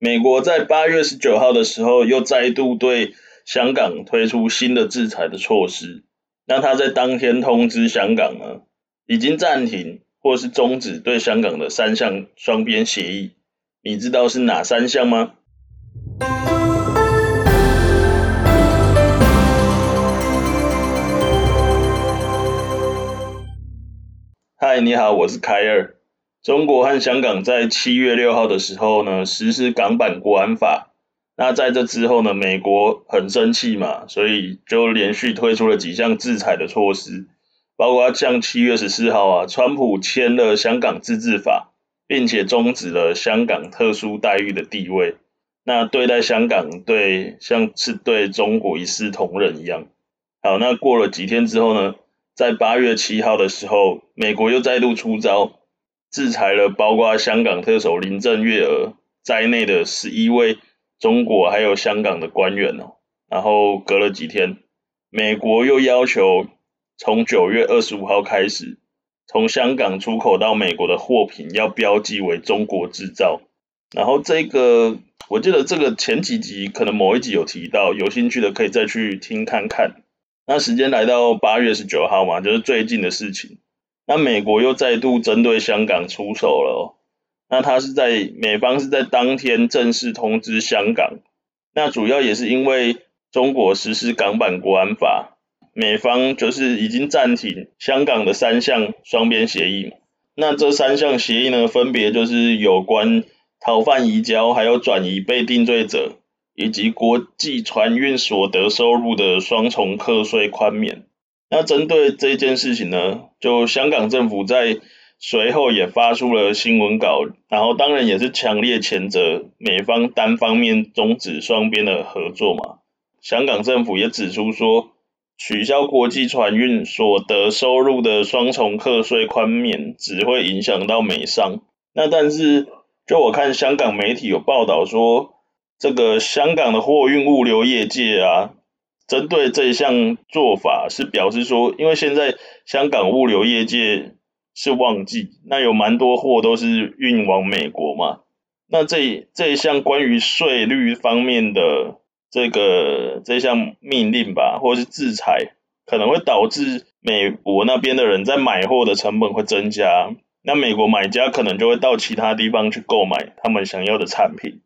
美国在八月十九号的时候又再度对香港推出新的制裁的措施。那他在当天通知香港呢，已经暂停或是终止对香港的三项双边协议。你知道是哪三项吗？嗨，你好，我是凯尔。中国和香港在七月六号的时候呢，实施港版国安法。那在这之后呢，美国很生气嘛，所以就连续推出了几项制裁的措施，包括像七月十四号啊，川普签了香港自治法，并且终止了香港特殊待遇的地位。那对待香港，对像是对中国一视同仁一样。好，那过了几天之后呢，在八月七号的时候，美国又再度出招。制裁了包括香港特首林郑月娥在内的十一位中国还有香港的官员哦，然后隔了几天，美国又要求从九月二十五号开始，从香港出口到美国的货品要标记为中国制造。然后这个我记得这个前几集可能某一集有提到，有兴趣的可以再去听看看。那时间来到八月十九号嘛，就是最近的事情。那美国又再度针对香港出手了，那他是在美方是在当天正式通知香港，那主要也是因为中国实施港版国安法，美方就是已经暂停香港的三项双边协议，那这三项协议呢，分别就是有关逃犯移交，还有转移被定罪者，以及国际船运所得收入的双重课税宽免。那针对这件事情呢，就香港政府在随后也发出了新闻稿，然后当然也是强烈谴责美方单方面终止双边的合作嘛。香港政府也指出说，取消国际船运所得收入的双重课税宽免，只会影响到美商。那但是，就我看香港媒体有报道说，这个香港的货运物流业界啊。针对这一项做法，是表示说，因为现在香港物流业界是旺季，那有蛮多货都是运往美国嘛。那这这一项关于税率方面的这个这项命令吧，或是制裁，可能会导致美国那边的人在买货的成本会增加，那美国买家可能就会到其他地方去购买他们想要的产品，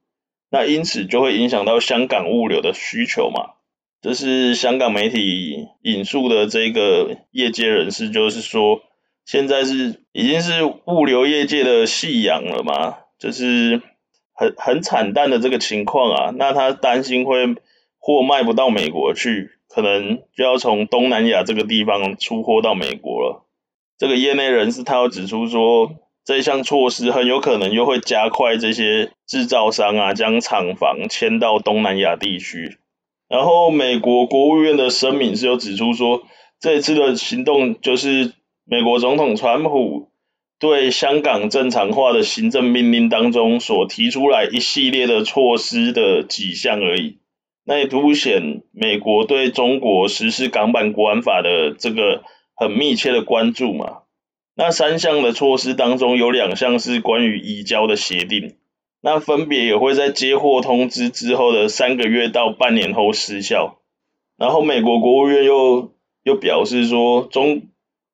那因此就会影响到香港物流的需求嘛。这是香港媒体引述的这个业界人士，就是说，现在是已经是物流业界的夕阳了嘛，就是很很惨淡的这个情况啊。那他担心会货卖不到美国去，可能就要从东南亚这个地方出货到美国了。这个业内人士他要指出说，这项措施很有可能又会加快这些制造商啊将厂房迁到东南亚地区。然后，美国国务院的声明是有指出说，这次的行动就是美国总统川普对香港正常化的行政命令当中所提出来一系列的措施的几项而已。那也凸显美国对中国实施港版国安法的这个很密切的关注嘛。那三项的措施当中有两项是关于移交的协定。那分别也会在接获通知之后的三个月到半年后失效。然后美国国务院又又表示说中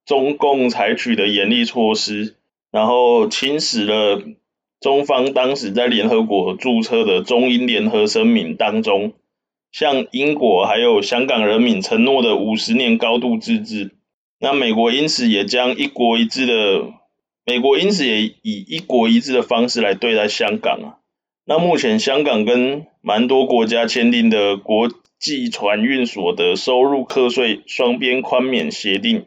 中共采取的严厉措施，然后侵蚀了中方当时在联合国注册的中英联合声明当中，向英国还有香港人民承诺的五十年高度自治。那美国因此也将一国一制的。美国因此也以一国一制的方式来对待香港啊。那目前香港跟蛮多国家签订的国际船运所得收入课税双边宽免协定，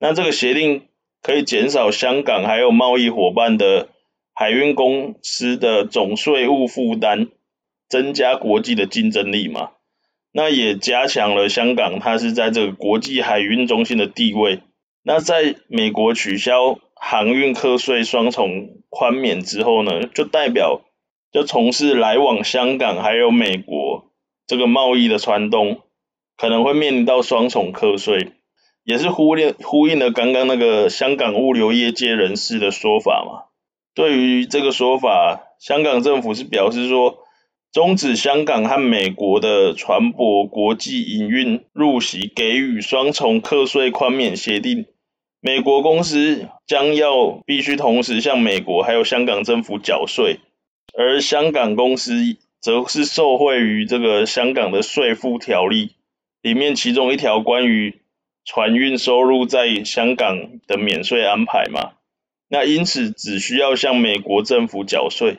那这个协定可以减少香港还有贸易伙伴的海运公司的总税务负担，增加国际的竞争力嘛。那也加强了香港它是在这个国际海运中心的地位。那在美国取消。航运课税双重宽免之后呢，就代表就从事来往香港还有美国这个贸易的船东可能会面临到双重课税，也是呼应呼应了刚刚那个香港物流业界人士的说法嘛。对于这个说法，香港政府是表示说，终止香港和美国的船舶国际营运入席给予双重课税宽免协定。美国公司将要必须同时向美国还有香港政府缴税，而香港公司则是受惠于这个香港的税负条例里面其中一条关于船运收入在香港的免税安排嘛。那因此只需要向美国政府缴税。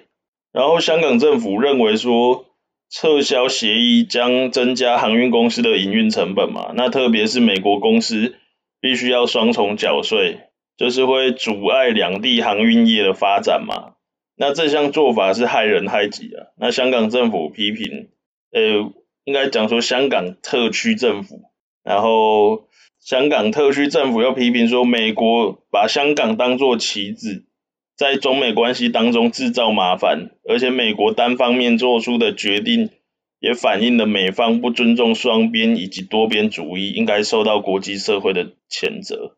然后香港政府认为说，撤销协议将增加航运公司的营运成本嘛，那特别是美国公司必须要双重缴税，就是会阻碍两地航运业的发展嘛。那这项做法是害人害己啊。那香港政府批评，呃，应该讲说香港特区政府，然后香港特区政府又批评说，美国把香港当作棋子。在中美关系当中制造麻烦，而且美国单方面做出的决定，也反映了美方不尊重双边以及多边主义，应该受到国际社会的谴责。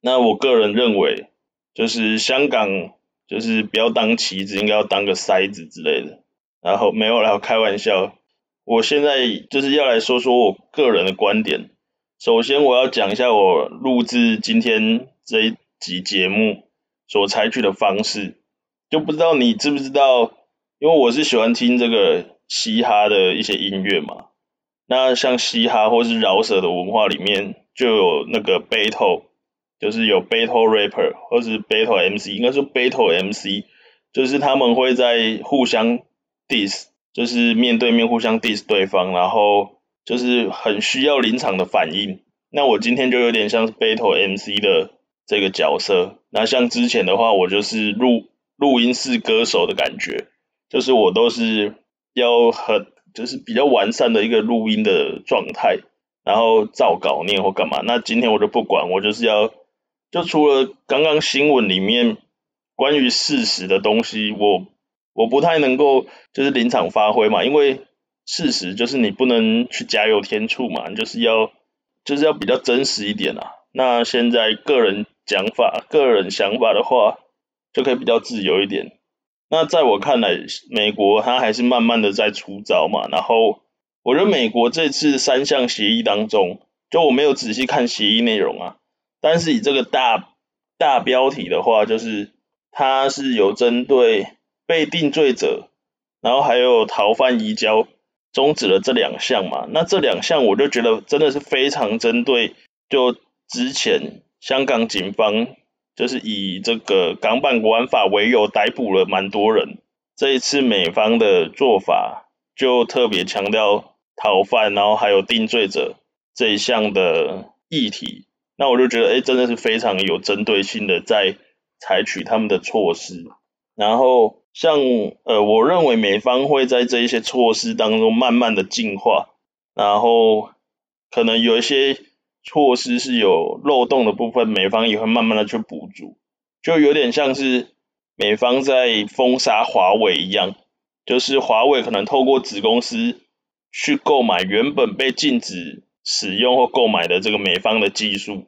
那我个人认为，就是香港就是不要当棋子，应该要当个筛子之类的。然后没有啦，开玩笑。我现在就是要来说说我个人的观点。首先，我要讲一下我录制今天这一集节目。所采取的方式，就不知道你知不知道，因为我是喜欢听这个嘻哈的一些音乐嘛。那像嘻哈或是饶舌的文化里面，就有那个 battle，就是有 battle rapper 或是 battle MC，应该说 battle MC，就是他们会在互相 diss，就是面对面互相 diss 对方，然后就是很需要临场的反应。那我今天就有点像是 battle MC 的。这个角色，那像之前的话，我就是录录音室歌手的感觉，就是我都是要很就是比较完善的一个录音的状态，然后照稿念或干嘛。那今天我就不管，我就是要就除了刚刚新闻里面关于事实的东西，我我不太能够就是临场发挥嘛，因为事实就是你不能去加油添醋嘛，就是要就是要比较真实一点啊。那现在个人。讲法，个人想法的话，就可以比较自由一点。那在我看来，美国它还是慢慢的在出招嘛。然后，我觉得美国这次三项协议当中，就我没有仔细看协议内容啊，但是以这个大大标题的话，就是它是有针对被定罪者，然后还有逃犯移交，终止了这两项嘛。那这两项我就觉得真的是非常针对，就之前。香港警方就是以这个港版国安法为由逮捕了蛮多人。这一次美方的做法就特别强调逃犯，然后还有定罪者这一项的议题。那我就觉得，哎，真的是非常有针对性的在采取他们的措施。然后像呃，我认为美方会在这一些措施当中慢慢的进化，然后可能有一些。措施是有漏洞的部分，美方也会慢慢的去补足，就有点像是美方在封杀华为一样，就是华为可能透过子公司去购买原本被禁止使用或购买的这个美方的技术，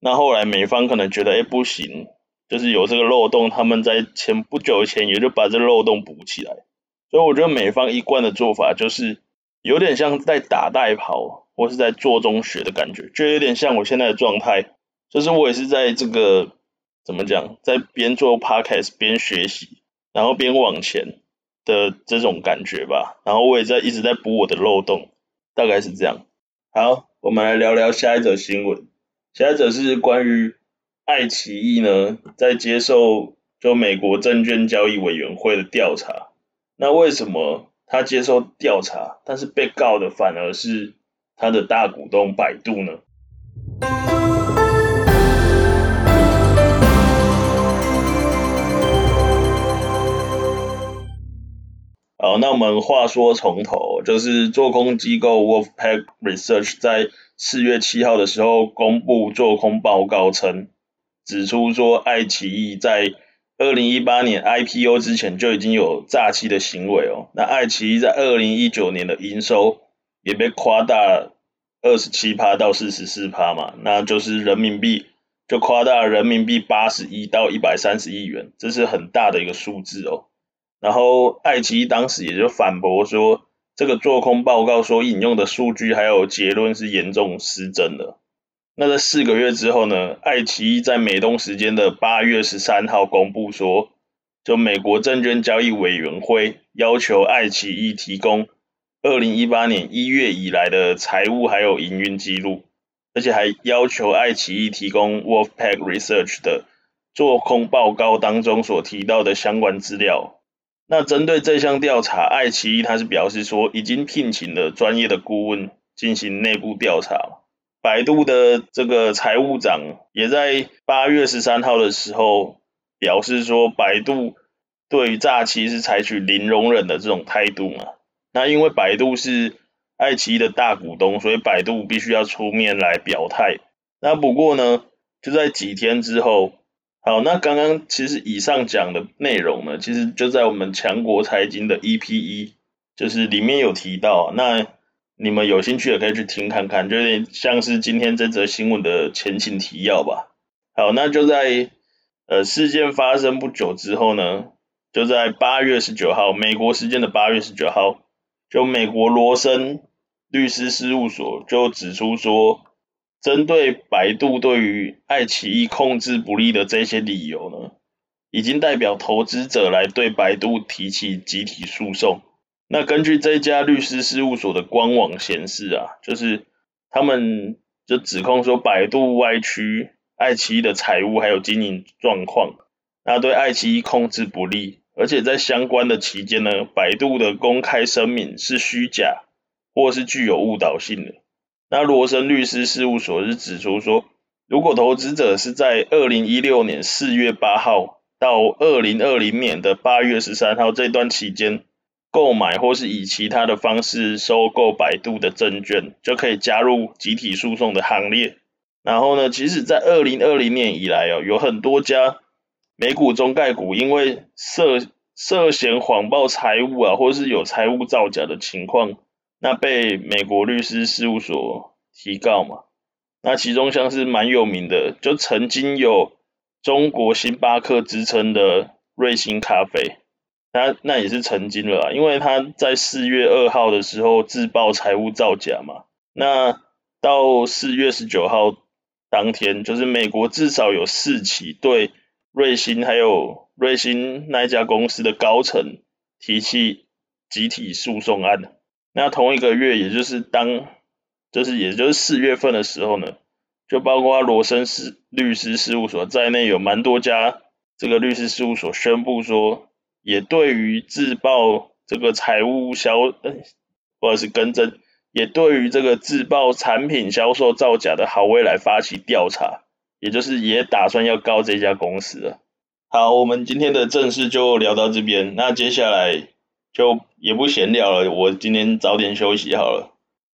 那后来美方可能觉得，哎，不行，就是有这个漏洞，他们在前不久前也就把这漏洞补起来，所以我觉得美方一贯的做法就是有点像在打带跑。我是在做中学的感觉，就有点像我现在的状态，就是我也是在这个怎么讲，在边做 podcast 边学习，然后边往前的这种感觉吧。然后我也在一直在补我的漏洞，大概是这样。好，我们来聊聊下一则新闻。下一则是关于爱奇艺呢，在接受就美国证券交易委员会的调查。那为什么他接受调查，但是被告的反而是？他的大股东百度呢？好，那我们话说从头，就是做空机构 Wolfpack Research 在四月七号的时候公布做空报告称，指出说爱奇艺在二零一八年 IPO 之前就已经有诈欺的行为哦。那爱奇艺在二零一九年的营收。也被夸大二十七趴到四十四趴嘛，那就是人民币就夸大人民币八十一到一百三十亿元，这是很大的一个数字哦。然后爱奇艺当时也就反驳说，这个做空报告所引用的数据还有结论是严重失真的。那在四个月之后呢，爱奇艺在美东时间的八月十三号公布说，就美国证券交易委员会要求爱奇艺提供二零一八年一月以来的财务还有营运记录，而且还要求爱奇艺提供 Wolfpack Research 的做空报告当中所提到的相关资料。那针对这项调查，爱奇艺他是表示说，已经聘请了专业的顾问进行内部调查。百度的这个财务长也在八月十三号的时候表示说，百度对于诈欺是采取零容忍的这种态度嘛。那因为百度是爱奇艺的大股东，所以百度必须要出面来表态。那不过呢，就在几天之后。好，那刚刚其实以上讲的内容呢，其实就在我们强国财经的 EP1，就是里面有提到。那你们有兴趣也可以去听看看，就有点像是今天这则新闻的前情提要吧。好，那就在呃事件发生不久之后呢，就在八月十九号，美国时间的八月十九号，就美国罗森律师事务所就指出说。针对百度对于爱奇艺控制不力的这些理由呢，已经代表投资者来对百度提起集体诉讼。那根据这家律师事务所的官网显示啊，就是他们就指控说百度歪曲爱奇艺的财务还有经营状况，那对爱奇艺控制不力，而且在相关的期间呢，百度的公开声明是虚假或是具有误导性的。那罗森律师事务所是指出说，如果投资者是在二零一六年四月八号到二零二零年的八月十三号这段期间购买或是以其他的方式收购百度的证券，就可以加入集体诉讼的行列。然后呢，其实，在二零二零年以来哦，有很多家美股中概股因为涉涉嫌谎报财务啊，或是有财务造假的情况。那被美国律师事务所提告嘛，那其中像是蛮有名的，就曾经有中国星巴克之称的瑞幸咖啡，那那也是曾经了啊，因为他在四月二号的时候自曝财务造假嘛，那到四月十九号当天，就是美国至少有四起对瑞幸还有瑞幸那一家公司的高层提起集体诉讼案。那同一个月，也就是当，就是也就是四月份的时候呢，就包括罗森律师事务所在内，有蛮多家这个律师事务所宣布说，也对于自曝这个财务销，或者是更正，也对于这个自曝产品销售造假的好未来发起调查，也就是也打算要告这家公司了。好，我们今天的正事就聊到这边，那接下来。就也不闲聊了，我今天早点休息好了。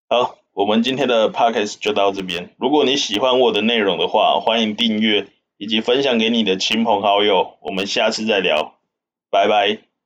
好，我们今天的 podcast 就到这边。如果你喜欢我的内容的话，欢迎订阅以及分享给你的亲朋好友。我们下次再聊，拜拜。